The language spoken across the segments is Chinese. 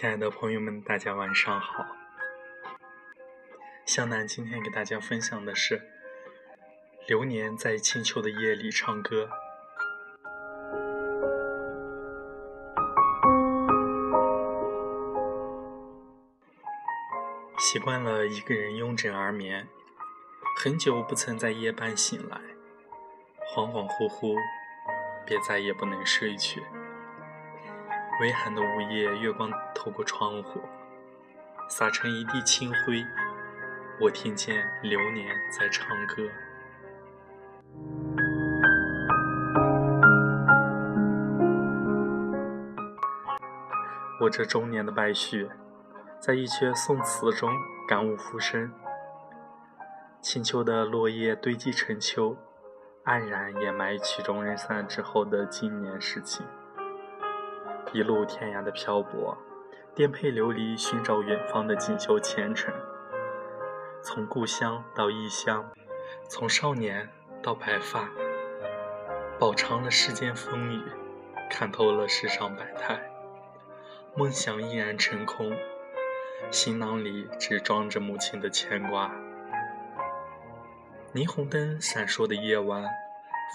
亲爱的朋友们，大家晚上好。湘南今天给大家分享的是《流年在清秋的夜里唱歌》。习惯了一个人拥枕而眠，很久不曾在夜半醒来，恍恍惚惚，别再也不能睡去。微寒的午夜，月光透过窗户，洒成一地清辉。我听见流年在唱歌。我这中年的败絮，在一阙宋词中感悟浮生。清秋的落叶堆积成秋，黯然掩埋曲终人散之后的今年事情。一路天涯的漂泊，颠沛流离，寻找远方的锦绣前程。从故乡到异乡，从少年到白发，饱尝了世间风雨，看透了世上百态。梦想依然成空，行囊里只装着母亲的牵挂。霓虹灯闪烁的夜晚，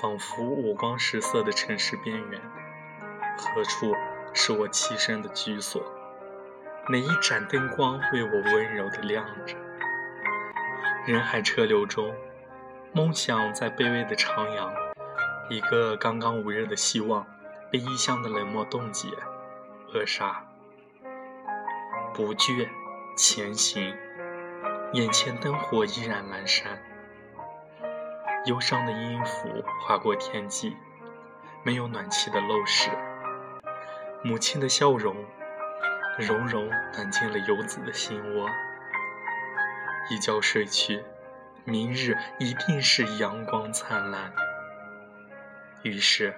仿佛五光十色的城市边缘，何处？是我栖身的居所，每一盏灯光为我温柔的亮着？人海车流中，梦想在卑微的徜徉，一个刚刚捂热的希望，被异乡的冷漠冻结、扼杀。不惧前行，眼前灯火依然阑珊，忧伤的音符划过天际，没有暖气的陋室。母亲的笑容，融融暖进了游子的心窝。一觉睡去，明日一定是阳光灿烂。于是，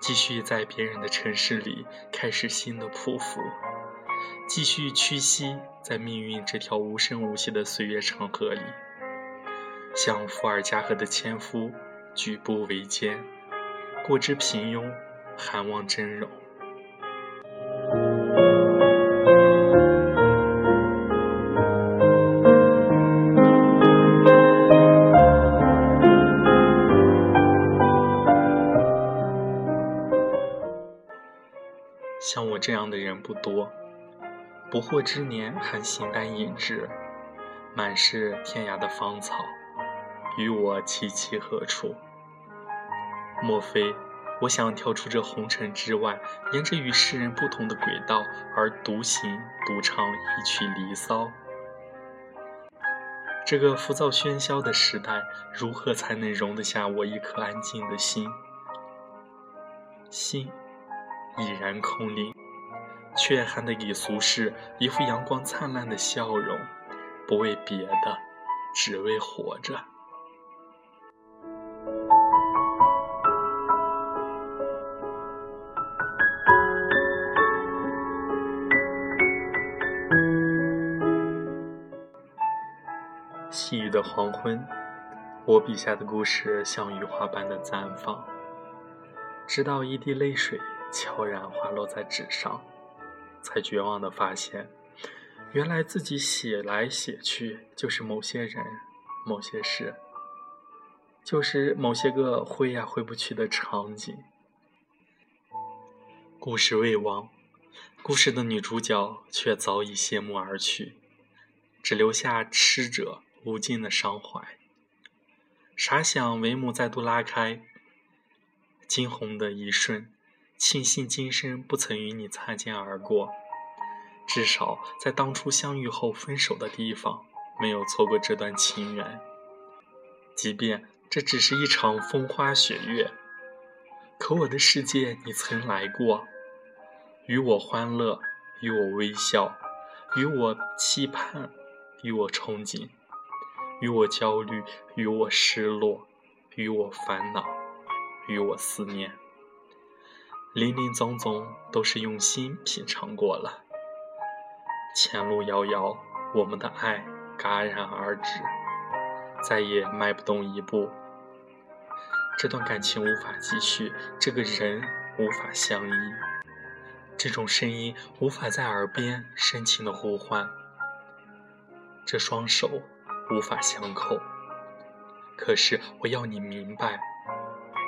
继续在别人的城市里开始新的匍匐，继续屈膝在命运这条无声无息的岁月长河里，像伏尔加河的纤夫，举步维艰，过之平庸，寒望峥嵘。像我这样的人不多，不惑之年还形单影只，满是天涯的芳草，与我萋萋何处？莫非我想跳出这红尘之外，沿着与世人不同的轨道而独行独唱一曲《离骚》？这个浮躁喧嚣的时代，如何才能容得下我一颗安静的心？心。已然空灵，却还得给俗世一副阳光灿烂的笑容，不为别的，只为活着。细雨的黄昏，我笔下的故事像雨花般的绽放，直到一滴泪水。悄然滑落在纸上，才绝望地发现，原来自己写来写去，就是某些人、某些事，就是某些个挥呀挥不去的场景。故事未亡，故事的女主角却早已谢幕而去，只留下痴者无尽的伤怀。傻想帷幕再度拉开，惊鸿的一瞬。庆幸今生不曾与你擦肩而过，至少在当初相遇后分手的地方，没有错过这段情缘。即便这只是一场风花雪月，可我的世界你曾来过，与我欢乐，与我微笑，与我期盼，与我憧憬，与我焦虑，与我失落，与我烦恼，与我思念。林林总总都是用心品尝过了，前路遥遥，我们的爱戛然而止，再也迈不动一步。这段感情无法继续，这个人无法相依，这种声音无法在耳边深情的呼唤，这双手无法相扣。可是我要你明白，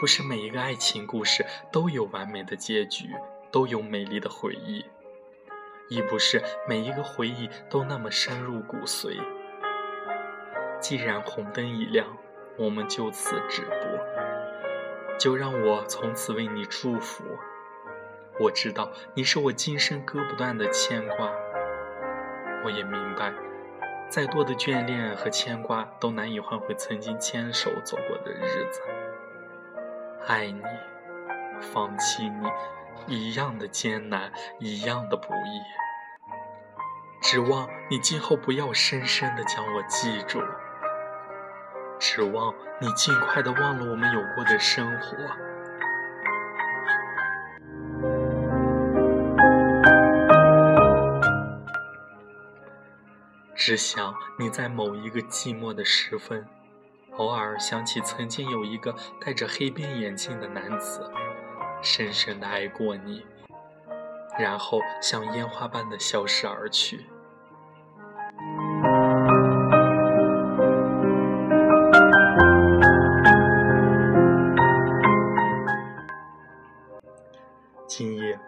不是每一个爱情故事都有完美的结局，都有美丽的回忆，亦不是每一个回忆都那么深入骨髓。既然红灯已亮，我们就此止步，就让我从此为你祝福。我知道你是我今生割不断的牵挂，我也明白，再多的眷恋和牵挂都难以换回曾经牵手走过的日子。爱你，放弃你，一样的艰难，一样的不易。指望你今后不要深深的将我记住，指望你尽快的忘了我们有过的生活。只想你在某一个寂寞的时分，偶尔想起曾经有一个戴着黑边眼镜的男子，深深的爱过你，然后像烟花般的消失而去。今夜，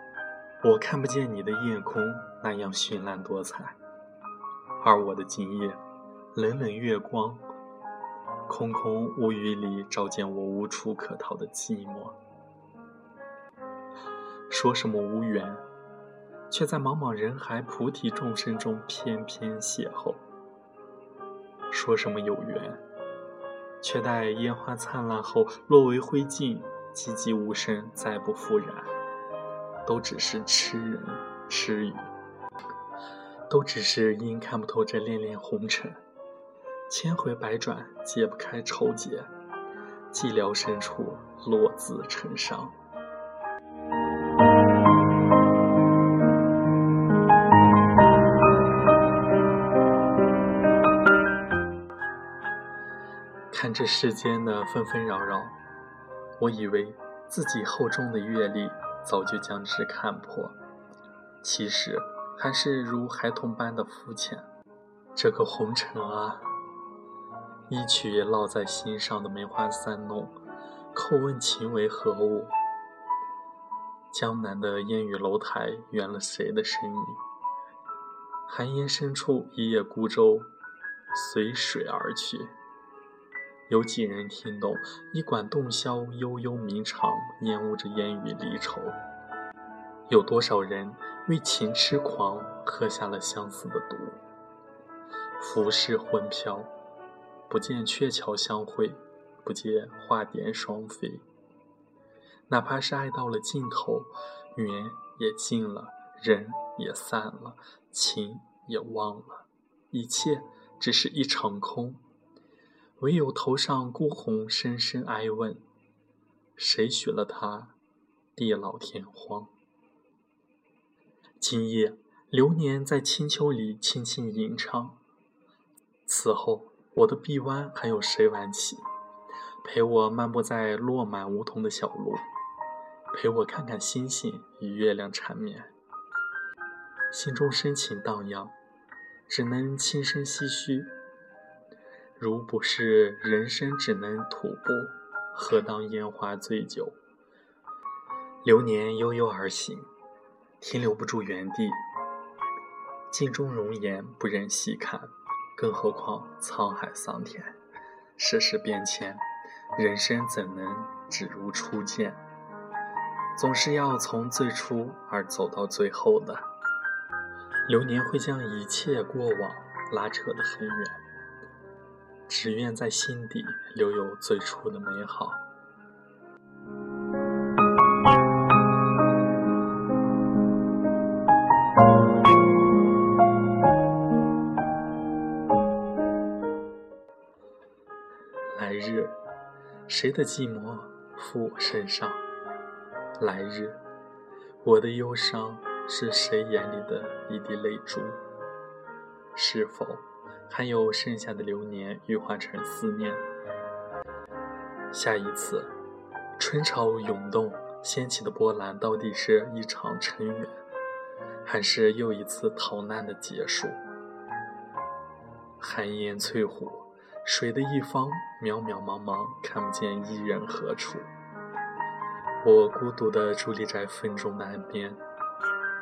我看不见你的夜空那样绚烂多彩。而我的今夜，冷冷月光，空空无语里，照见我无处可逃的寂寞。说什么无缘，却在茫茫人海、菩提众生中偏偏邂逅；说什么有缘，却待烟花灿烂后落为灰烬，寂寂无声，再不复燃。都只是痴人痴语。都只是因看不透这恋恋红尘，千回百转解不开愁结，寂寥深处落字成伤。看这世间的纷纷扰扰，我以为自己厚重的阅历早就将之看破，其实。还是如孩童般的肤浅，这个红尘啊，一曲烙在心上的梅花三弄，叩问情为何物？江南的烟雨楼台，圆了谁的身影？寒烟深处，一叶孤舟，随水而去。有几人听懂？一管洞箫悠悠鸣长，烟雾着烟雨离愁。有多少人？为情痴狂，喝下了相思的毒。浮世魂飘，不见鹊桥相会，不见花蝶双飞。哪怕是爱到了尽头，缘也尽了，人也散了，情也忘了，一切只是一场空。唯有头上孤鸿深深哀问：谁许了他，地老天荒？今夜，流年在清秋里轻轻吟唱。此后，我的臂弯还有谁挽起，陪我漫步在落满梧桐的小路，陪我看看星星与月亮缠绵。心中深情荡漾，只能轻声唏嘘。如不是人生只能徒步，何当烟花醉酒？流年悠悠而行。停留不住原地，镜中容颜不忍细看，更何况沧海桑田，世事变迁，人生怎能只如初见？总是要从最初而走到最后的。流年会将一切过往拉扯得很远，只愿在心底留有最初的美好。来日，谁的寂寞附我身上？来日，我的忧伤是谁眼里的一滴泪珠？是否还有剩下的流年羽化成思念？下一次，春潮涌动掀起的波澜，到底是一场尘缘？还是又一次逃难的结束。寒烟翠湖，水的一方渺渺茫茫，看不见一人何处。我孤独地伫立在风中的岸边，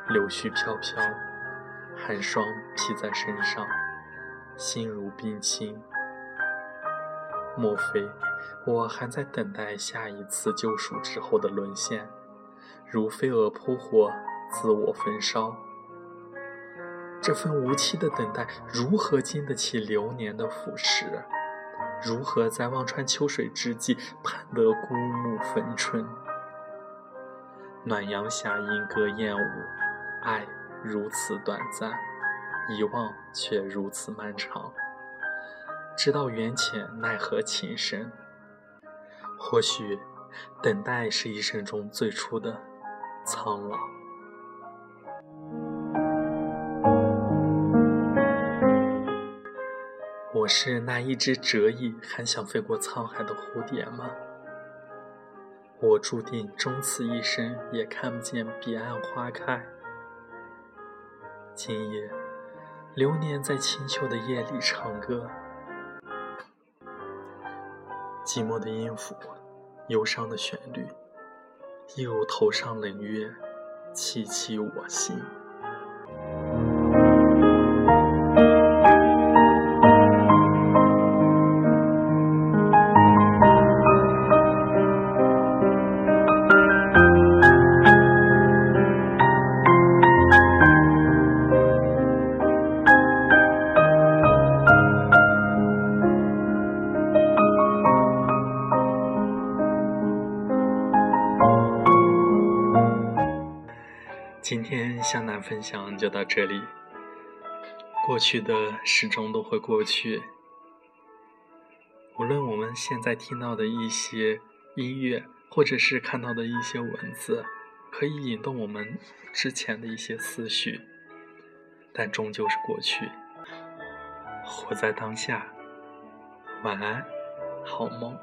柳絮飘飘，寒霜披在身上，心如冰清。莫非我还在等待下一次救赎之后的沦陷，如飞蛾扑火，自我焚烧？这份无期的等待，如何经得起流年的腐蚀？如何在望穿秋水之际，盼得孤木逢春？暖阳下莺歌燕舞，爱如此短暂，遗忘却如此漫长。直到缘浅，奈何情深？或许，等待是一生中最初的苍老。我是那一只折翼还想飞过沧海的蝴蝶吗？我注定终此一生也看不见彼岸花开。今夜，流年在清秋的夜里唱歌，寂寞的音符，忧伤的旋律，一如头上冷月，凄凄我心。向南分享就到这里。过去的始终都会过去，无论我们现在听到的一些音乐，或者是看到的一些文字，可以引动我们之前的一些思绪，但终究是过去。活在当下，晚安，好梦。